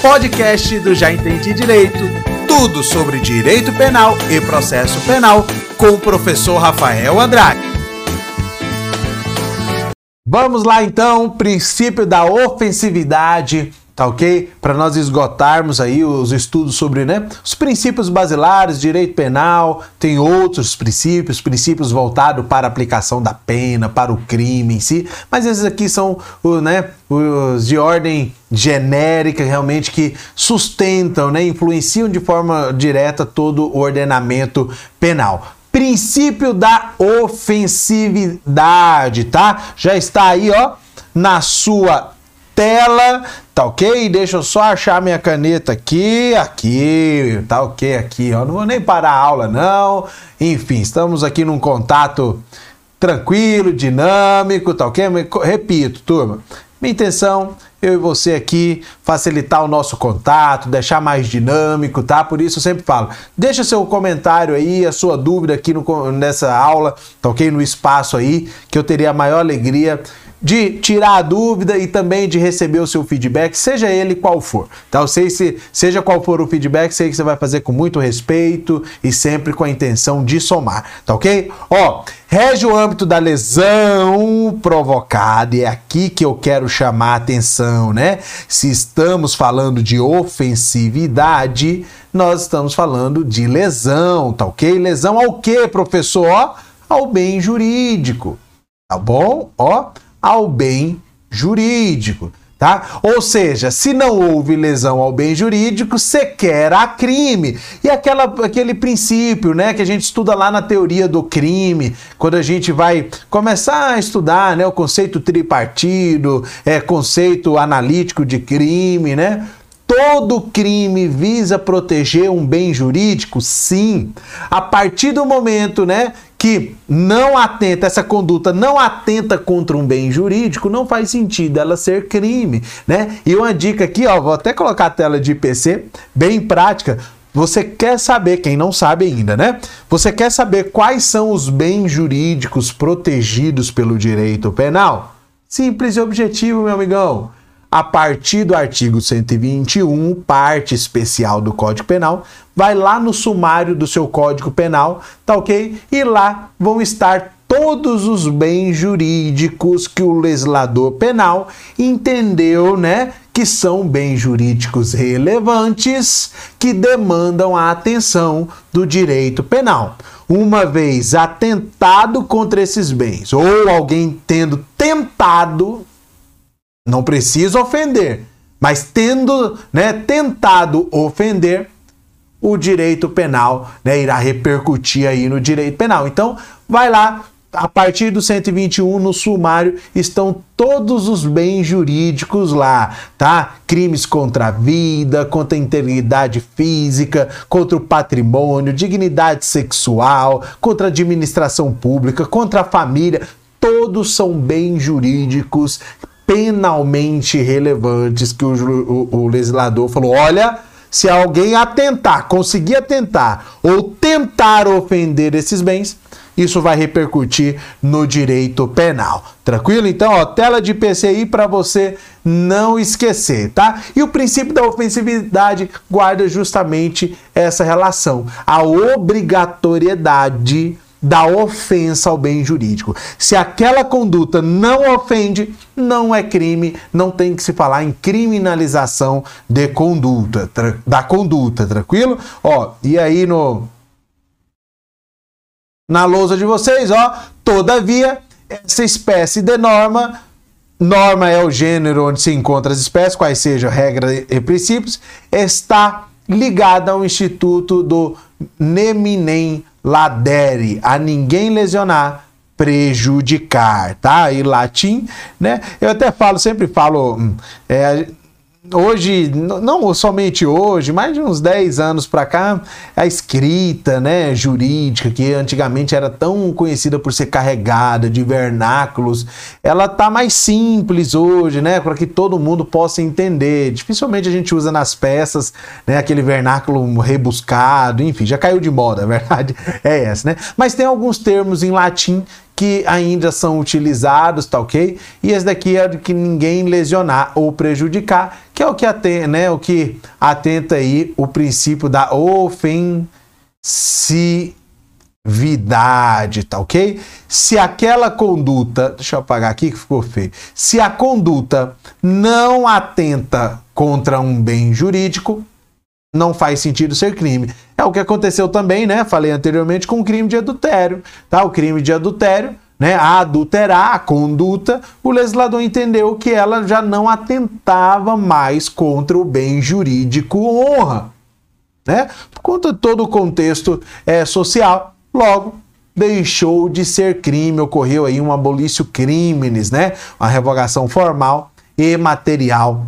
podcast do Já Entendi Direito. Tudo sobre direito penal e processo penal com o professor Rafael Andrade. Vamos lá então, princípio da ofensividade tá ok? Para nós esgotarmos aí os estudos sobre né, os princípios basilares, direito penal, tem outros princípios, princípios voltados para a aplicação da pena, para o crime em si, mas esses aqui são né, os de ordem genérica, realmente que sustentam, né, influenciam de forma direta todo o ordenamento penal princípio da ofensividade, tá? Já está aí, ó, na sua tela, tá ok? Deixa eu só achar minha caneta aqui, aqui, tá ok aqui, ó. Não vou nem parar a aula, não. Enfim, estamos aqui num contato tranquilo, dinâmico, tá ok? Repito, turma, minha intenção eu e você aqui, facilitar o nosso contato, deixar mais dinâmico, tá? Por isso eu sempre falo, deixa seu comentário aí, a sua dúvida aqui no, nessa aula, tá ok? No espaço aí, que eu teria a maior alegria de tirar a dúvida e também de receber o seu feedback, seja ele qual for. Tá? Eu sei se, seja qual for o feedback, sei que você vai fazer com muito respeito e sempre com a intenção de somar, tá ok? Ó, rege o âmbito da lesão provocada, e é aqui que eu quero chamar a atenção, né? Se estamos falando de ofensividade, nós estamos falando de lesão, tá ok? Lesão ao que, professor? Ó, ao bem jurídico, tá bom? Ó, ao bem jurídico. Tá? Ou seja, se não houve lesão ao bem jurídico, sequer há crime. E aquela, aquele princípio né, que a gente estuda lá na teoria do crime, quando a gente vai começar a estudar né, o conceito tripartido, é, conceito analítico de crime, né? Todo crime visa proteger um bem jurídico? Sim. A partir do momento, né, que não atenta, essa conduta não atenta contra um bem jurídico, não faz sentido ela ser crime, né? E uma dica aqui, ó, vou até colocar a tela de IPC, bem prática. Você quer saber, quem não sabe ainda, né? Você quer saber quais são os bens jurídicos protegidos pelo direito penal? Simples e objetivo, meu amigão a partir do artigo 121, parte especial do Código Penal, vai lá no sumário do seu Código Penal, tá ok? E lá vão estar todos os bens jurídicos que o legislador penal entendeu, né, que são bens jurídicos relevantes que demandam a atenção do direito penal. Uma vez atentado contra esses bens, ou alguém tendo tentado não precisa ofender, mas tendo, né, tentado ofender, o direito penal né, irá repercutir aí no direito penal. Então, vai lá, a partir do 121 no sumário estão todos os bens jurídicos lá, tá? Crimes contra a vida, contra a integridade física, contra o patrimônio, dignidade sexual, contra a administração pública, contra a família, todos são bens jurídicos penalmente relevantes que o, o, o legislador falou: olha, se alguém atentar, conseguir atentar ou tentar ofender esses bens, isso vai repercutir no direito penal. Tranquilo? Então, ó, tela de PCI para você não esquecer, tá? E o princípio da ofensividade guarda justamente essa relação, a obrigatoriedade da ofensa ao bem jurídico. Se aquela conduta não ofende, não é crime, não tem que se falar em criminalização de conduta, da conduta, tranquilo? Ó, e aí no na lousa de vocês, ó, todavia essa espécie de norma Norma é o gênero onde se encontram as espécies, quais sejam regras e princípios, está ligada ao Instituto do Neminem ladere, a ninguém lesionar, prejudicar, tá? E latim, né? Eu até falo, sempre falo, hum, é, hoje, não somente hoje, mais de uns 10 anos para cá, a escrita, né, jurídica, que antigamente era tão conhecida por ser carregada de vernáculos, ela tá mais simples hoje, né, para que todo mundo possa entender. Dificilmente a gente usa nas peças, né, aquele vernáculo rebuscado, enfim, já caiu de moda, a verdade é essa, né? Mas tem alguns termos em latim que ainda são utilizados, tá ok? E esse daqui é de que ninguém lesionar ou prejudicar, que é o que atenta, né, o que atenta aí o princípio da ofensividade, tá ok? Se aquela conduta, deixa eu apagar aqui que ficou feio. Se a conduta não atenta contra um bem jurídico, não faz sentido ser crime. É o que aconteceu também, né? Falei anteriormente com o crime de adultério, tá? O crime de adultério, né? A adulterar a conduta, o legislador entendeu que ela já não atentava mais contra o bem jurídico honra, né? Por conta de todo o contexto é, social, logo deixou de ser crime, ocorreu aí um abolício crimes, né? Uma revogação formal e material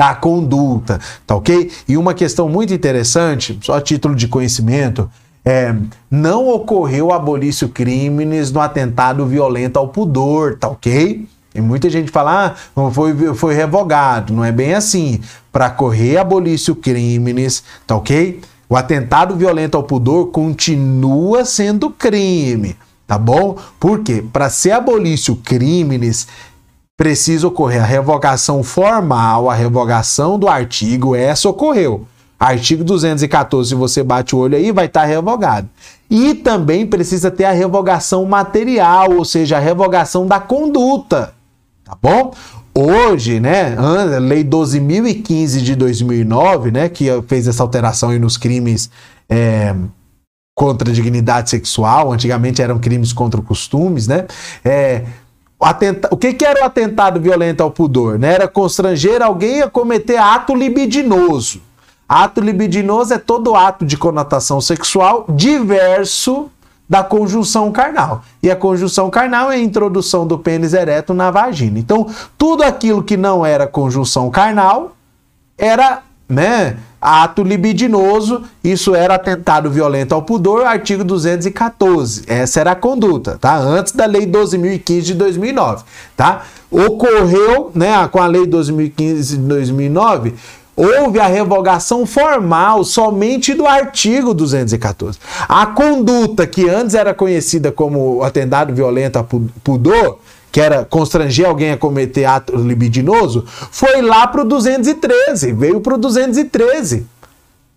da conduta, tá ok? E uma questão muito interessante, só a título de conhecimento, é, não ocorreu abolício crimes no atentado violento ao pudor, tá ok? E muita gente fala, ah, foi, foi revogado. Não é bem assim. Para correr abolício crimes, tá ok? O atentado violento ao pudor continua sendo crime, tá bom? Por quê? Para ser abolício crimes, precisa ocorrer a revogação formal, a revogação do artigo, essa ocorreu. Artigo 214, se você bate o olho aí, vai estar tá revogado. E também precisa ter a revogação material, ou seja, a revogação da conduta. Tá bom? Hoje, né, a lei 12.015 de 2009, né, que fez essa alteração aí nos crimes é, contra a dignidade sexual, antigamente eram crimes contra costumes, né, é, Atenta... O que, que era o atentado violento ao pudor? Né? Era constranger alguém a cometer ato libidinoso. Ato libidinoso é todo ato de conotação sexual diverso da conjunção carnal. E a conjunção carnal é a introdução do pênis ereto na vagina. Então, tudo aquilo que não era conjunção carnal era, né, ato libidinoso, isso era atentado violento ao pudor, artigo 214. Essa era a conduta, tá? Antes da lei 12015 de 2009, tá? Ocorreu, né, com a lei 2015 de 2009, houve a revogação formal somente do artigo 214. A conduta que antes era conhecida como atentado violento ao pudor, que era constranger alguém a cometer ato libidinoso, foi lá para o 213, veio para o 213.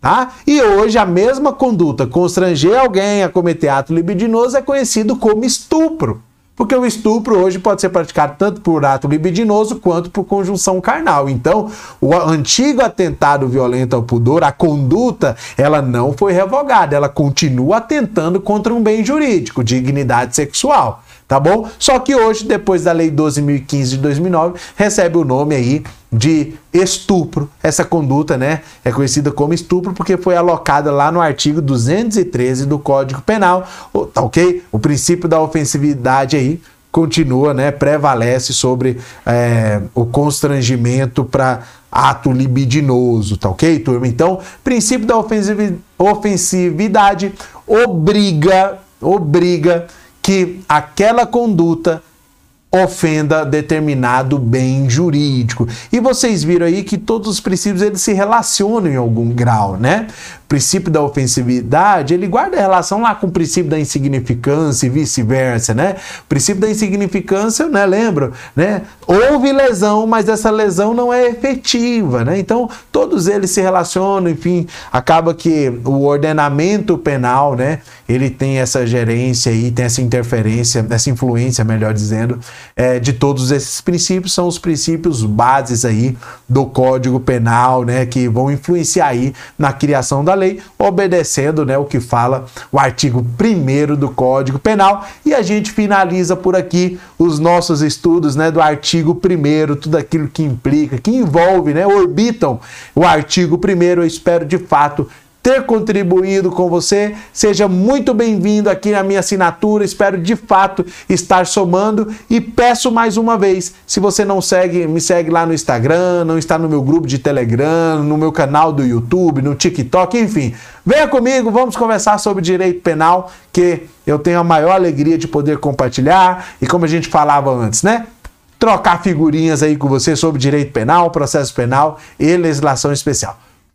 Tá? E hoje a mesma conduta, constranger alguém a cometer ato libidinoso, é conhecido como estupro. Porque o estupro hoje pode ser praticado tanto por ato libidinoso quanto por conjunção carnal. Então, o antigo atentado violento ao pudor, a conduta, ela não foi revogada, ela continua atentando contra um bem jurídico, dignidade sexual tá bom? Só que hoje, depois da lei 12.015 de 2009, recebe o nome aí de estupro. Essa conduta, né, é conhecida como estupro porque foi alocada lá no artigo 213 do Código Penal, tá ok? O princípio da ofensividade aí continua, né, prevalece sobre é, o constrangimento para ato libidinoso, tá ok, turma? Então, princípio da ofensividade obriga, obriga que aquela conduta ofenda determinado bem jurídico. E vocês viram aí que todos os princípios eles se relacionam em algum grau, né? O princípio da ofensividade, ele guarda relação lá com o princípio da insignificância e vice-versa, né? O princípio da insignificância, né, lembro, né? Houve lesão, mas essa lesão não é efetiva, né? Então, todos eles se relacionam, enfim, acaba que o ordenamento penal, né, ele tem essa gerência aí, tem essa interferência, essa influência, melhor dizendo, é, de todos esses princípios, são os princípios bases aí do Código Penal, né, que vão influenciar aí na criação da lei, obedecendo, né, o que fala o artigo 1 do Código Penal. E a gente finaliza por aqui os nossos estudos, né, do artigo 1 tudo aquilo que implica, que envolve, né, orbitam o artigo 1 eu espero de fato ter contribuído com você. Seja muito bem-vindo aqui na minha assinatura. Espero de fato estar somando e peço mais uma vez, se você não segue, me segue lá no Instagram, não está no meu grupo de Telegram, no meu canal do YouTube, no TikTok, enfim. Venha comigo, vamos conversar sobre direito penal, que eu tenho a maior alegria de poder compartilhar e como a gente falava antes, né? Trocar figurinhas aí com você sobre direito penal, processo penal e legislação especial.